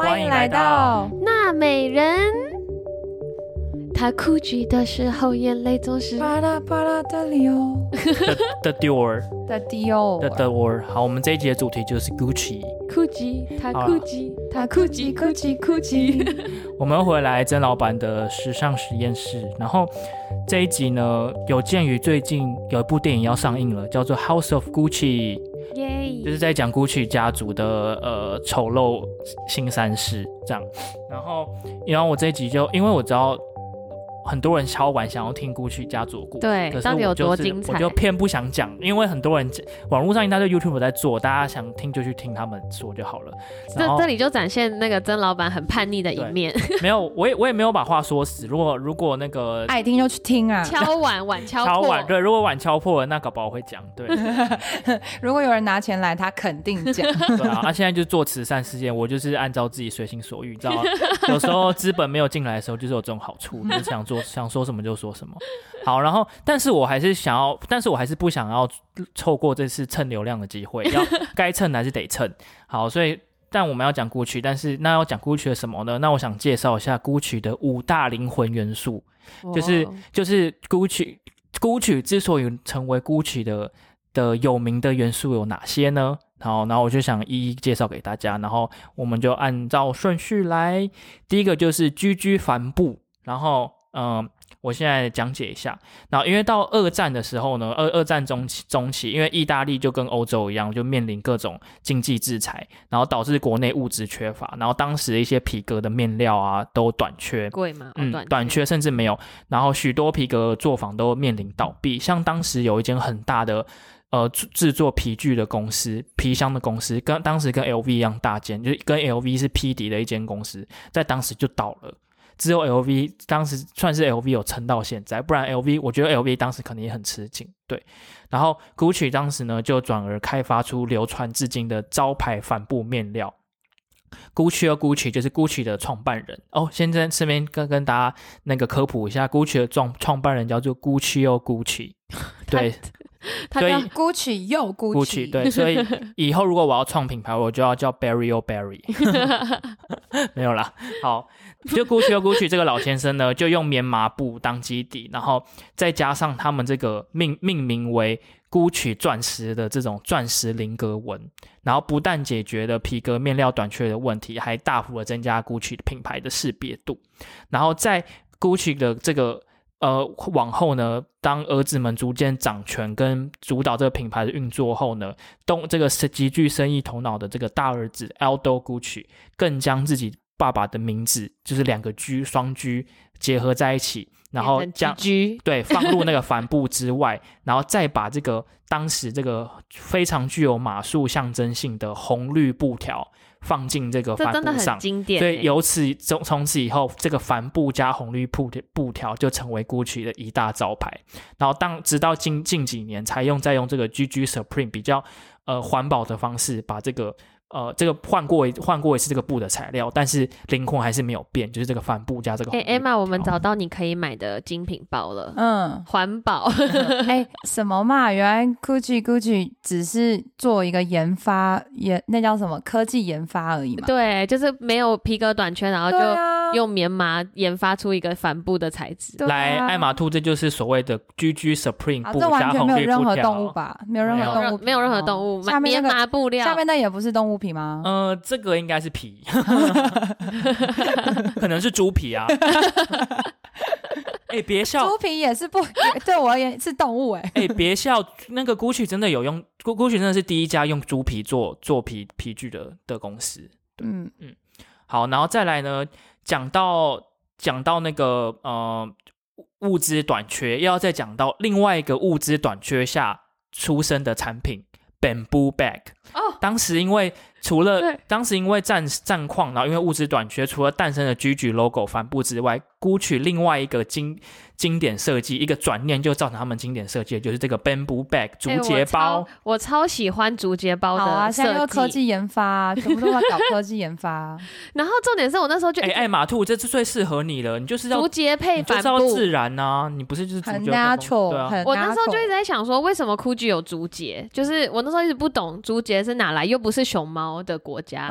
欢迎来到娜美人。他哭泣的时候，眼泪总是巴拉巴拉的理由 The Dior。The Dior，The Dior。好，我们这一集的主题就是 Gucci。哭泣，他好啦哭泣，他哭泣哭泣哭泣。我们回来曾老板的时尚实验室，然后这一集呢，有鉴于最近有一部电影要上映了，叫做《House of Gucci》，耶！就是在讲 Gucci 家族的呃丑陋新三世这样。然后，然后我这一集就因为我知道很多人敲碗想要听 Gucci 家族故事，对可是到底有我就是多精彩我就偏不想讲，因为很多人网络上一大堆 YouTube 在做，大家想听就去听他们说就好了。这这里就展现那个曾老板很叛逆的一面，没有，我也我也没有把话说死。如果如果那个爱听就去听啊！敲碗碗敲破，敲碗，对，如果碗敲破了，那搞不好会讲，对 如果有人拿钱来，他肯定讲。对啊。啊，现在就做慈善事件，我就是按照自己随心所欲，你知道吗？有时候资本没有进来的时候，就是有这种好处，就是想做想说什么就说什么。好，然后但是我还是想要，但是我还是不想要错过这次蹭流量的机会，要 该蹭的还是得蹭。好，所以。但我们要讲 GUCCI，但是那要讲 GUCCI 的什么呢？那我想介绍一下 GUCCI 的五大灵魂元素。就是哦就是 Gucci Gucci 之所以成为 Gucci 的的有名的元素有哪些呢？好，然后我就想一一介绍给大家，然后我们就按照顺序来。第一个就是居居帆布，然后嗯、我现在讲解一下。然后因为到二战的时候呢，二二战中期中期，因为意大利就跟欧洲一样，就面临各种经济制裁，然后导致国内物资缺乏，然后当时一些皮革的面料啊都短缺，贵吗？哦嗯，短短缺甚至没有，然后许多皮革作坊都面临倒闭。像当时有一间很大的呃制制作皮具的公司，皮箱的公司，跟当时跟 LV 一样大间，就是跟 LV 是匹敌的一间公司，在当时就倒了。只有 LV 当时算是 LV 有撑到现在，不然 LV 我觉得 LV 当时可能也很吃紧，对。然后 Gucci 当时呢就转而开发出流传至今的招牌帆布面料。Gucci 和 Gucci 就是 Gucci 的创办人哦。先在这边跟跟大家那个科普一下，Gucci 的创创办人叫做 Gucci 哦 Gucci，对他叫 Gucci 又 Gucci，Gucci 对，所以以后如果我要创品牌，我就要叫 Barry 哦 Barry，没有啦。好，就 Gucci 和 Gucci 这个老先生呢，就用棉麻布当基底，然后再加上他们这个命命名为 Gucci 钻石的这种钻石菱格纹，然后不但解决了皮革面料短缺的问题，还大幅的增加 Gucci 品牌的识别度。然后在 Gucci 的这个呃往后呢，当儿子们逐渐掌权跟主导这个品牌的运作后呢，东这个是极具生意头脑的这个大儿子 Aldo Gucci 更将自己爸爸的名字就是两个 G 双 G 结合在一起，然后将 G 对，放入那个帆布之外，然后再把这个当时这个非常具有马术象征性的红绿布条放进这个帆布上。经典欸，所以由此从从此以后，这个帆布加红绿布布条就成为 GUCCI 的一大招牌。然后当直到近近几年才用再用这个 GG Supreme 比较呃环保的方式把这个呃这个换过一换过一次这个布的材料，但是灵魂还是没有变，就是这个帆布加这个哎欸，Emma，我们找到你可以买的精品包了，嗯，环保。哎，什么嘛？原来 Gucci Gucci 只是做一个研发研，那叫什么科技研发而已嘛。对，就是没有皮革短缺，然后就啊，用棉麻研发出一个帆布的材质。对啊来，爱马兔，这就是所谓的 GG Supreme 啊，布这完加红全没有任布。何动物？吧？没有任没有何动物，没有任何动物，棉下面那个麻布料。下面那也不是动物皮吗？呃，这个应该是皮，可能是猪皮啊。哎、别笑，猪皮也是不，对我而言是动物哎。哎、别笑，那个 GUCCI 真的有用，Gu-，GUCCI 真的是第一家用猪皮做做皮皮具的的公司。嗯，好，然后再来呢，讲到讲到那个呃物资短缺，又要再讲到另外一个物资短缺下出生的产品 Bamboo Bag。哦，当时因为除了对当时因为战战况，然后因为物资短缺，除了诞生了 GG logo 帆布之外，GUCCI 另外一个经经典设计，一个转念就造成他们经典设计就是这个 Bamboo Bag 竹节包。我超喜欢竹节包好啊，现在又科技研发啊，全部都在搞科技研发。然后重点是我那时候就哎、爱马兔，这次最适合你了，你就是要竹节配你就是。要自然呐、你不是就是很 natural，对啊，很我那时候就一直在想说，为什么 GUCCI 有竹节？就是我那时候一直不懂竹节是哪来，又不是熊猫的国家，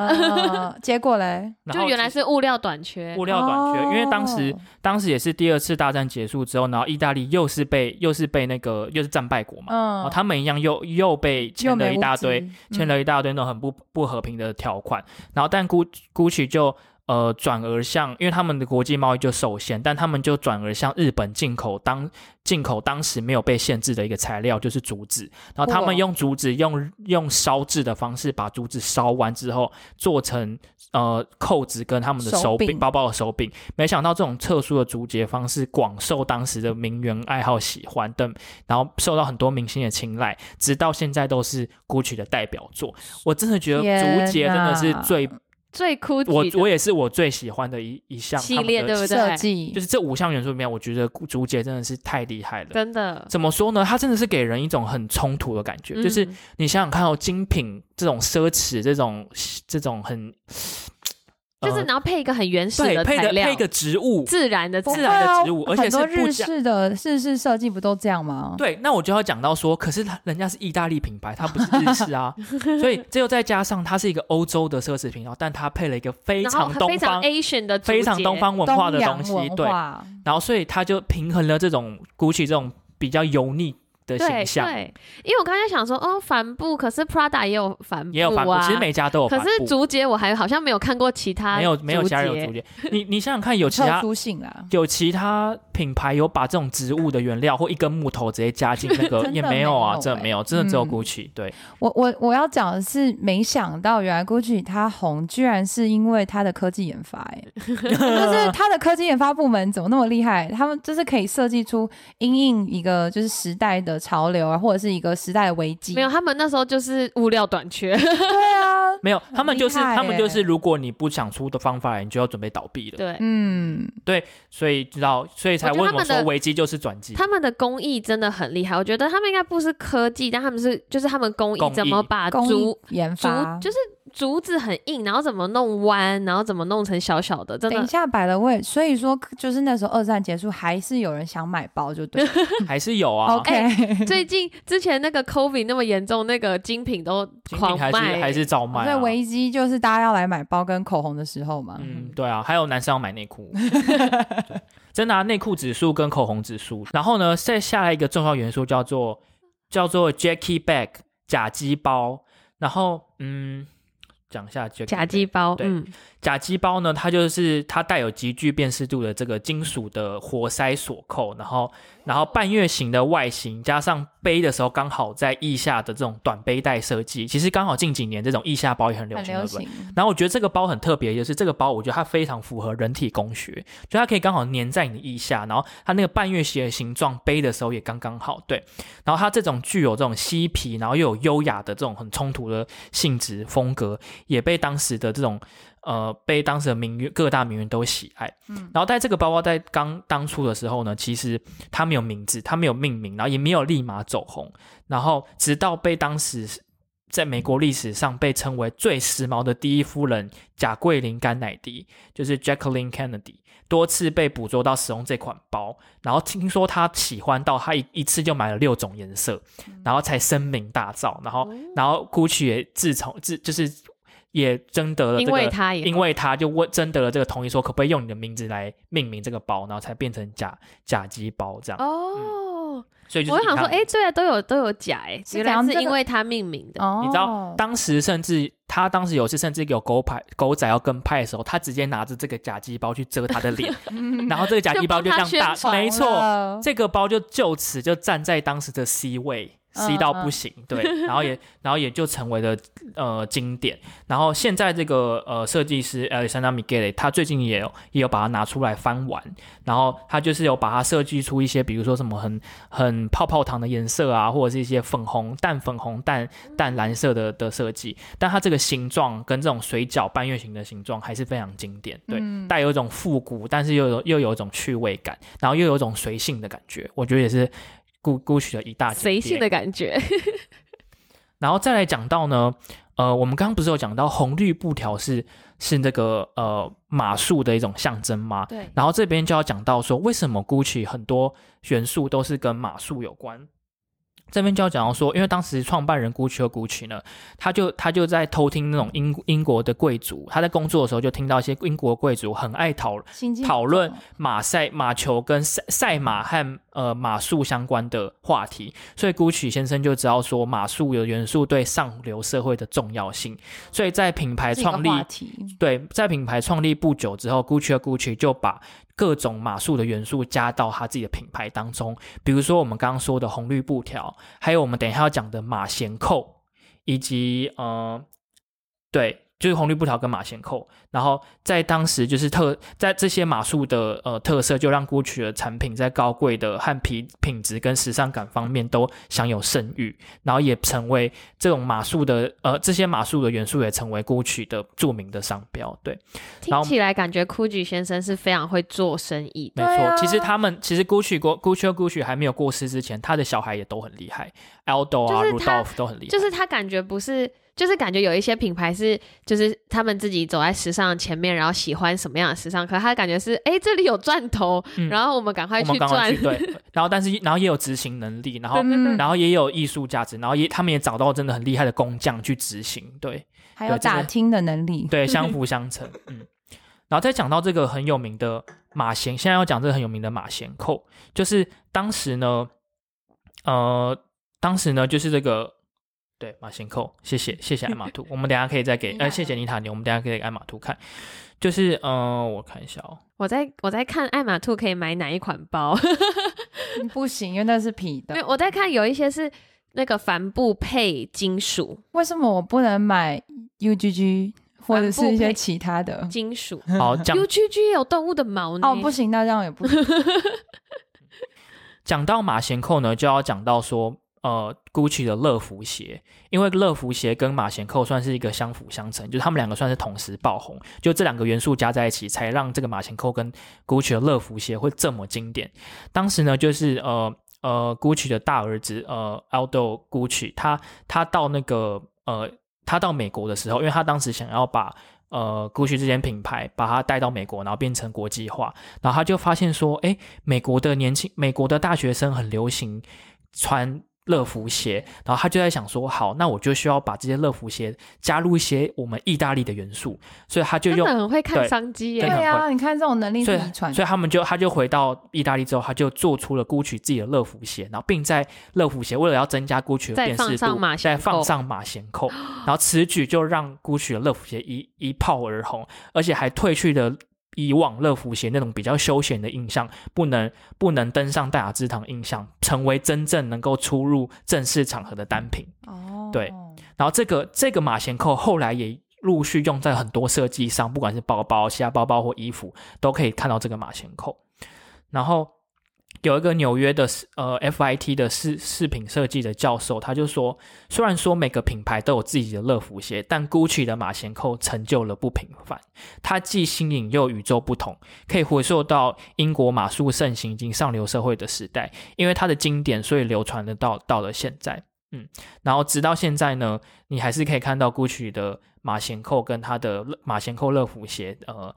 结果嘞，就原来是物料短缺。物料短缺，因为当时当时也是第二次大战结束之后，然后意大利又是被又是被那个又是战败国嘛，然后嗯，他们一样又又被又签了一大堆资，签了一大堆那种很不不和平的条款，然后但 Gu Gucci 就呃转而向，因为他们的国际贸易就受限，但他们就转而向日本进口当进口当时没有被限制的一个材料就是竹子，然后他们用竹子用用烧制的方式把竹子烧完之后做成呃扣子跟他们的手柄包包的手柄，没想到这种特殊的竹节方式广受当时的名媛爱好喜欢的，然后受到很多明星的青睐，直到现在都是 GUCCI 的代表作。我真的觉得竹节真的是最，最酷我我也是我最喜欢的一一项系列对不对设计就是这五项元素里面，我觉得竹节真的是太厉害了。真的，怎么说呢？它真的是给人一种很冲突的感觉，就是嗯你想想看哦，精品这种奢侈，这种这种很，就是呃然后配一个很原始的材料，配的配一个植物，自然的自自然的植物而且是日式的日式设计不都这样吗？对，那我就要讲到说，可是它人家是意大利品牌，它不是日式啊，所以这又再加上它是一个欧洲的奢侈品，哦但它配了一个非常东非常方、Asian 的非常东方文化的东西，对，化。然后所以它就平衡了这种 GUCCI 这种比较油腻的对形象，对，因为我刚才想说，哦，帆布，可是 Prada 也有帆布、啊，也有帆布，其实每家都有可帆布，是竹节我还好像没有看过其他没有没有其他有竹节，你你想想看，有 其他。有其他品牌有把这种植物的原料或一根木头直接加进那个 也没有啊，真的没有，真的只有嗯 GUCCI 对。我我我要讲的是，没想到原来 GUCCI 它红，居然是因为它的科技研发、哎，就是它的科技研发部门怎么那么厉害？他们就是可以设计出因应一个就是时代的潮流啊，或者是一个时代的危机。没有，他们那时候就是物料短缺，对啊，没有，他们就是他们就是，欸如果你不想出的方法，你就要准备倒闭了。对。嗯，对所以知道，所以才我觉得为什么他们说危机就是转机。他们的工艺真的很厉害，我觉得他们应该不是科技，但他们是就是他们工工艺艺怎么把工艺竹竹研发就是竹子很硬，然后怎么弄弯，然后怎么弄成小小的，真的等一下摆了位，所以说就是那时候二战结束，还是有人想买包，就对了。还是有啊 OK，最近之前那个 COVID 那么严重，那个精品都狂卖，是还是照卖啊。所以危机就是大家要来买包跟口红的时候嘛。嗯，对啊，还有男生要买内裤，对真的啊，内裤指数跟口红指数。然后呢，再下来一个重要元素叫做叫做 Jackie Bag 假鸡包。然后嗯，讲一下 Jackie 假鸡包，对嗯，假鸡包呢，它就是它带有极具辨识度的这个金属的活塞锁扣，然后然后半月形的外形，加上背的时候刚好在腋下的这种短背带设计，其实刚好近几年这种腋下包也很流行，对不对？然后我觉得这个包很特别，就是这个包，我觉得它非常符合人体工学，就它可以刚好粘在你的腋下，然后它那个半月形的形状背的时候也刚刚好，对。然后它这种具有这种嬉皮，然后又有优雅的这种很冲突的性质风格，也被当时的这种呃被当时的名媛各大名媛都喜爱。嗯。然后在这个包包在刚当初的时候呢，其实它没有名字，它没有命名，然后也没有立马走红，然后直到被当时在美国历史上被称为最时髦的第一夫人贾桂林甘乃迪，就是 Jacqueline Kennedy，多次被捕捉到使用这款包，然后听说她喜欢到她一一次就买了六种颜色，然后才声名大噪，然后哦。然后 Gucci 也自从自就是也征得了这因为个。他也因为他就问征得了这个同意，说可不可以用你的名字来命名这个包，然后才变成假假鸡包这样。哦，所以就是我想说，哎，对啊，都有都有假，哎，是原来是因为他命名的，哦，你知道，当时甚至他当时有次甚至有狗拍狗仔要跟拍的时候，他直接拿着这个假鸡包去遮他的脸，然后这个假鸡包就这样大，就帮他宣传没错，这个包就就此就站在当时的 C 位。C 到不行，对，然后也，然后也就成为了呃经典。然后现在这个呃设计师 Alessandra Michele，他最近也有也有把它拿出来翻玩，然后他就是有把它设计出一些，比如说什么很很泡泡糖的颜色啊，或者是一些粉红、淡粉红、淡淡蓝色的的设计，但它这个形状跟这种水饺半月形的形状还是非常经典，对，嗯。带有一种复古，但是又有又有一种趣味感，然后又有一种随性的感觉，我觉得也是 Gu Gucci 的一大景随性的感觉，然后再来讲到呢，呃，我们刚刚不是有讲到红绿布条是是那个呃马术的一种象征吗？对，然后这边就要讲到说，为什么 GUCCI 很多元素都是跟马术有关？这边就要讲到说，因为当时创办人 Gucci 和 Gucci 呢，他就他就在偷听那种英英国的贵族，他在工作的时候就听到一些英国贵族很爱讨讨论马赛马球跟赛赛马和呃马术相关的话题，所以 Gucci 先生就知道说马术有元素对上流社会的重要性，所以在品牌创立，对，在品牌创立不久之后，Gucci 和 Gucci 就把各种马术的元素加到他自己的品牌当中，比如说我们刚刚说的红绿布条，还有我们等一下要讲的马衔扣，以及呃，对，就是红绿布条跟马衔扣。然后在当时就是特在这些马术的呃特色，就让 Gucci 的产品在高贵的和皮品质跟时尚感方面都享有盛誉，然后也成为这种马术的呃这些马术的元素也成为 Gucci 的著名的商标。对。听起来感觉 Gucci 先生是非常会做生意的。没错，啊其实他们其实 Gucci 过 Gucci 和 Gucci 还没有过世之前，他的小孩也都很厉害，Aldo 啊、Rudolph 都很厉害。就是他感觉不是，就是感觉有一些品牌是，就是他们自己走在时尚前面，然后喜欢什么样的时尚，可他感觉是，哎，这里有赚头，嗯然后我们赶快去赚们刚刚去。对，然后但是然后也有执行能力，然后然后也有艺术价值，然后也他们也找到真的很厉害的工匠去执行，对还有打听的能力，对，相 辅相成，嗯。然后再讲到这个很有名的马衔，现在要讲这个很有名的马衔扣，就是当时呢，呃，当时呢就是这个对马衔扣，谢谢谢谢艾玛兔，我们等下可以再给呃谢谢尼塔尼，我们等下可以给艾玛兔看，就是呃我看一下哦，我在我在看爱马兔可以买哪一款包，嗯不行，因为那是皮的没有，。我在看有一些是那个帆布配金属，为什么我不能买 UGG 或者是一些其他的？金属。好讲 UGG 有动物的毛呢？哦，不行，那这样也不行。讲到马衔扣呢，就要讲到说，呃，GUCCI 的乐福鞋，因为乐福鞋跟马衔扣算是一个相辅相成，就是他们两个算是同时爆红，就这两个元素加在一起，才让这个马衔扣跟 GUCCI 的乐福鞋会这么经典。当时呢，就是呃呃，GUCCI 的大儿子呃 Aldo Gucci，他他到那个呃他到美国的时候，因为他当时想要把呃，GUCCI 这间品牌把它带到美国，然后变成国际化，然后他就发现说，哎，美国的年轻，美国的大学生很流行穿乐福鞋，然后他就在想说，好，那我就需要把这些乐福鞋加入一些我们意大利的元素，所以他就用很会看对商机耶对啊，你看这种能力所以是遗传所以他们就他就回到意大利之后，他就做出了 GUCCI 自己的乐福鞋，然后并在乐福鞋为了要增加 GUCCI 的辨识度放上马，再衔扣放上马衔扣，然后此举就让 GUCCI 的乐福鞋一一炮而红，而且还褪去了。以往乐福鞋那种比较休闲的印象，不能不能登上大雅之堂印象，成为真正能够出入正式场合的单品。哦，对然后这个这个马衔扣后来也陆续用在很多设计上，不管是包包、其他包包或衣服，都可以看到这个马衔扣。然后有一个纽约的呃 FIT 的饰饰品设计的教授，他就说，虽然说每个品牌都有自己的乐福鞋，但 GUCCI 的马衔扣成就了不平凡。它既新颖又与众不同，可以回溯到英国马术盛行以及上流社会的时代，因为它的经典，所以流传的到到了现在。嗯，然后直到现在呢，你还是可以看到 GUCCI 的马衔扣跟它的马衔扣乐福鞋，呃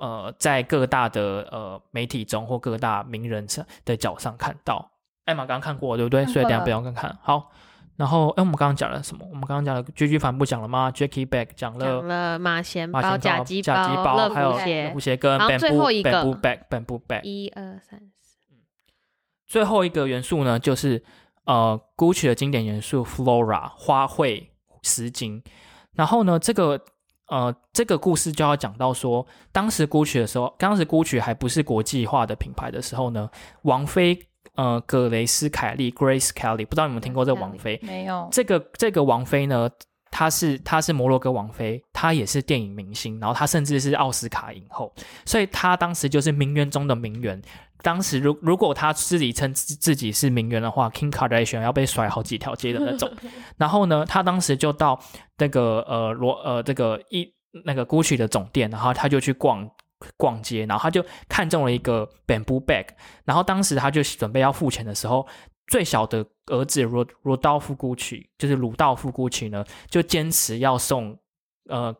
呃，在各大的呃媒体中或各大名人上的脚上看到。艾玛刚刚看过对不对？所以等一下不用看看。好，然后哎，我们刚刚讲了什么？我们刚刚讲了 GG 帆布讲了吗？Jackie Bag 讲了讲了马衔包、马衔包、假鸡假鸡包，还有乐福鞋跟 bamboo 最后一个 bamboo bag bamboo bag。一二三四，最后一个元素呢，就是呃，GUCCI 的经典元素 flora 花卉丝巾。然后呢，这个呃，这个故事就要讲到说，当时 GUCCI 的时候，当时 GUCCI 还不是国际化的品牌的时候呢，王菲呃葛雷斯凯利 Grace Kelly，不知道你们听过这个王菲？没有，这个这个王菲呢，她是她是摩洛哥王妃，她也是电影明星，然后她甚至是奥斯卡影后，所以她当时就是名媛中的名媛。当时如如果他自己称自自己是名媛的话，King Kardashian 要被甩好几条街的那种。然后呢，他当时就到那个呃罗呃这个一那个 GUCCI 的总店，然后他就去逛。逛街，然后他就看中了一个 bamboo bag，然后当时他就准备要付钱的时候，最小的儿子罗罗道夫古奇，就是鲁道夫古奇呢，就坚持要送呃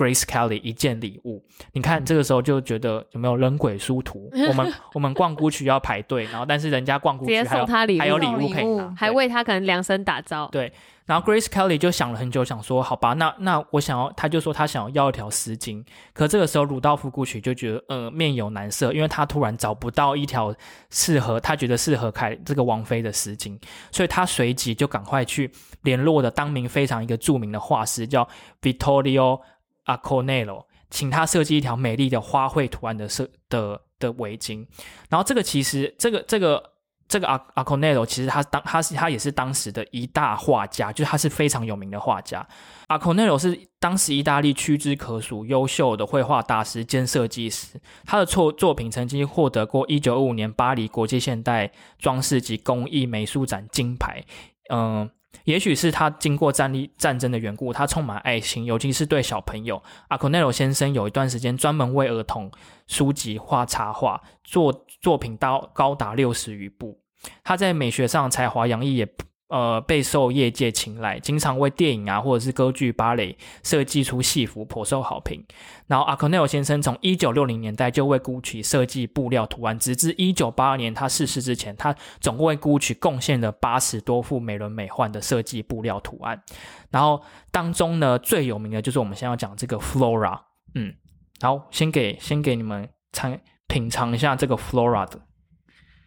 Grace Kelly 一件礼物。你看这个时候就觉得有没有人鬼殊途？我们我们逛 GUCCI 要排队，然后但是人家逛直接 GUCCI 还有送他礼物，还有礼物物可以拿，还为他可能量身打造。对，然后 Grace Kelly 就想了很久，想说好吧，那那我想要，他就说他想要要一条丝巾。可这个时候，鲁道夫古曲就觉得呃面有难色，因为他突然找不到一条适合他觉得适合开这个王妃的丝巾，所以他随即就赶快去联络的当名非常一个著名的画师，叫 Vittorio Aconello，请他设计一条美丽的花卉图案的设的的围巾。然后这个其实这个这个这个阿阿 c o n e l o 其实他当他是他也是当时的一大画家，就是他是非常有名的画家。阿 c o n e l o 是当时意大利屈指可数优秀的绘画大师兼设计师，他的作作品曾经获得过一九二五年巴黎国际现代装饰及工艺美术展金牌。嗯、也许是他经过战力战争的缘故，他充满爱心，尤其是对小朋友。阿库内罗先生有一段时间专门为儿童书籍画插画，作作品到高达六十余部。他在美学上才华洋溢，也呃备受业界青睐，经常为电影啊或者是歌剧、芭蕾设计出戏服，颇受好评。然后阿 c o n e l o 先生从一九六零年代就为 GUCCI 设计布料图案，直至一九八二年他逝世之前，他总共为 GUCCI 贡献了八十多幅美轮美奂的设计布料图案。然后当中呢，最有名的就是我们现在要讲这个 Flora，嗯，好，先给先给你们尝品尝一下这个 Flora 的。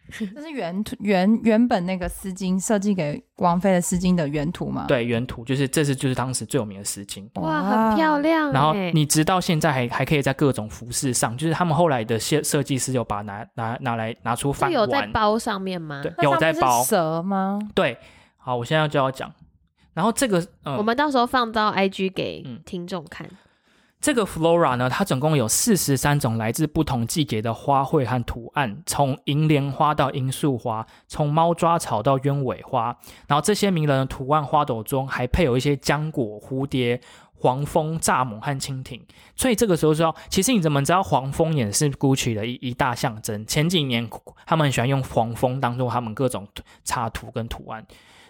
这是原图原原本那个丝巾设计给王菲的丝巾的原图吗？，对，原图就是这是就是当时最有名的丝巾。哇，很漂亮欸。然后你直到现在还还可以在各种服饰上，就是他们后来的设设计师有把拿拿拿来拿出翻有在，包上面吗？对，有在包，蛇吗？对。好，我现在就要讲，然后这个嗯，我们到时候放到 IG 给嗯听众看。这个 Flora 呢，它总共有四十三种来自不同季节的花卉和图案，从银莲花到罂粟花，从猫抓草到鸢尾花。然后这些名人的图案花朵中还配有一些浆果、蝴蝶、黄蜂、蚱蜢和蜻蜓。所以这个时候知道，其实你怎么知道黄蜂也是 GUCCI 的一一大象征？前几年他们很喜欢用黄蜂当做他们各种插图跟图案。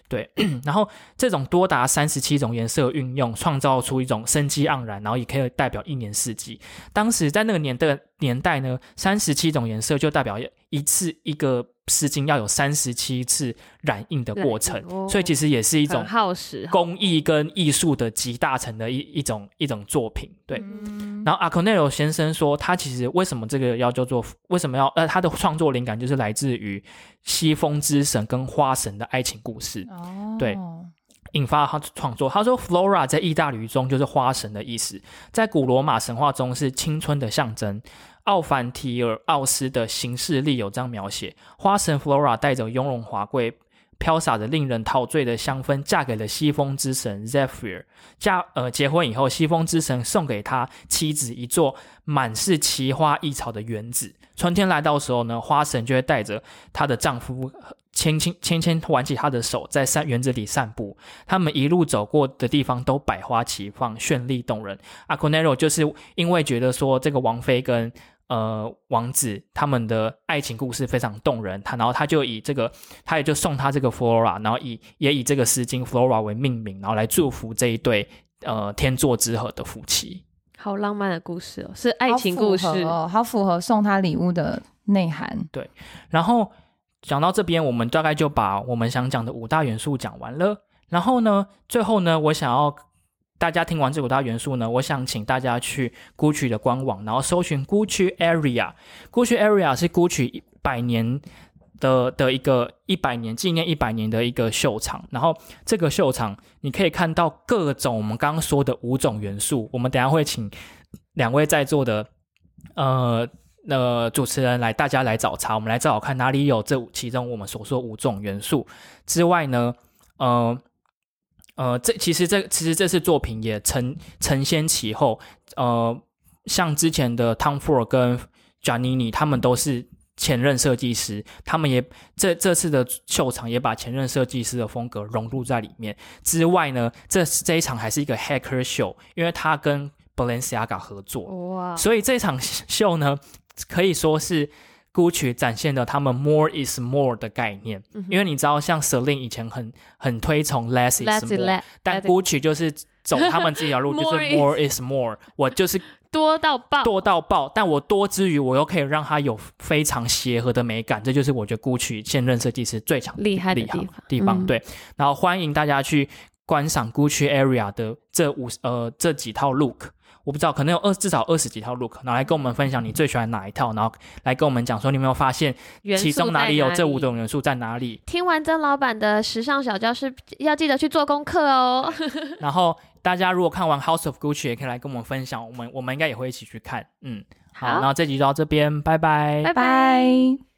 对，然后这种多达三十七种颜色运用，创造出一种生机盎然，然后也可以代表一年四季。当时在那个年代年代呢，三十七种颜色就代表一次一个丝巾要有三十七次染印的过程所以其实也是一种耗时，工艺跟艺术的集大成的一一种一种作品。对，嗯，然后阿 n e l 先生说，他其实为什么这个要叫做为什么要呃，他的创作灵感就是来自于西风之神跟花神的爱情故事。哦，对引发他创作。他说，Flora 在意大利语中就是花神的意思，在古罗马神话中是青春的象征。奥凡提尔奥斯的行事历有这样描写：花神 Flora 带着雍容华贵、飘洒着令人陶醉的香氛，嫁给了西风之神 Zephyr。嫁呃结婚以后，西风之神送给他妻子一座满是奇花异草的园子。春天来到的时候呢，花神就会带着她的丈夫轻轻轻轻挽起她的手，在山园子里散步。他们一路走过的地方都百花齐放，绚丽动人。阿 c o n e l o 就是因为觉得说这个王妃跟呃王子他们的爱情故事非常动人，他然后他就以这个，他也就送他这个 Flora，然后以也以这个诗经 Flora 为命名，然后来祝福这一对呃天作之合的夫妻。好浪漫的故事哦，是爱情故事哦，好符合送他礼物的内涵。对然后讲到这边，我们大概就把我们想讲的五大元素讲完了。然后呢，最后呢，我想要大家听完这五大元素呢，我想请大家去 GUCCI 的官网，然后搜寻 GUCCI Area。GUCCI Area 是 GUCCI 一百年的的一个一百年纪念一百年的一个秀场。然后这个秀场你可以看到各种我们刚刚说的五种元素。我们等下会请两位在座的呃呃主持人来，大家来找茬，我们来找找看哪里有这其中我们所说五种元素之外呢，呃呃，这其实这其实这次作品也承承先启后，呃，像之前的 Tom Ford 跟 Giannini 他们都是。前任设计师，他们也这这次的秀场也把前任设计师的风格融入在里面。之外呢，这这一场还是一个 hacker show，因为他跟 Balenciaga 合作，哇，所以这场秀 呢，可以说是 Gucci 展现了他们 more is more 的概念，嗯因为你知道，像 Celine 以前很很推崇 less is more，let 但 Gucci 就是走他们自己的路，就是 More more is more，我就是多到爆，多到爆，但我多之余，我又可以让它有非常协和的美感，这就是我觉得 Gucci 现任设计师最强厉害的地方。地方。嗯对，然后欢迎大家去观赏 Gucci Area 的这五呃这几套 look。我不知道，可能有二至少二十几套 look，然后来跟我们分享你最喜欢哪一套，然后来跟我们讲说你有没有发现其中哪在里有这五种元素在哪里，听完曾老板的时尚小教室，要记得去做功课哦。然后大家如果看完 House of Gucci 也可以来跟我们分享，我们我们应该也会一起去看。嗯，好，好那这集就到这边，拜拜拜拜。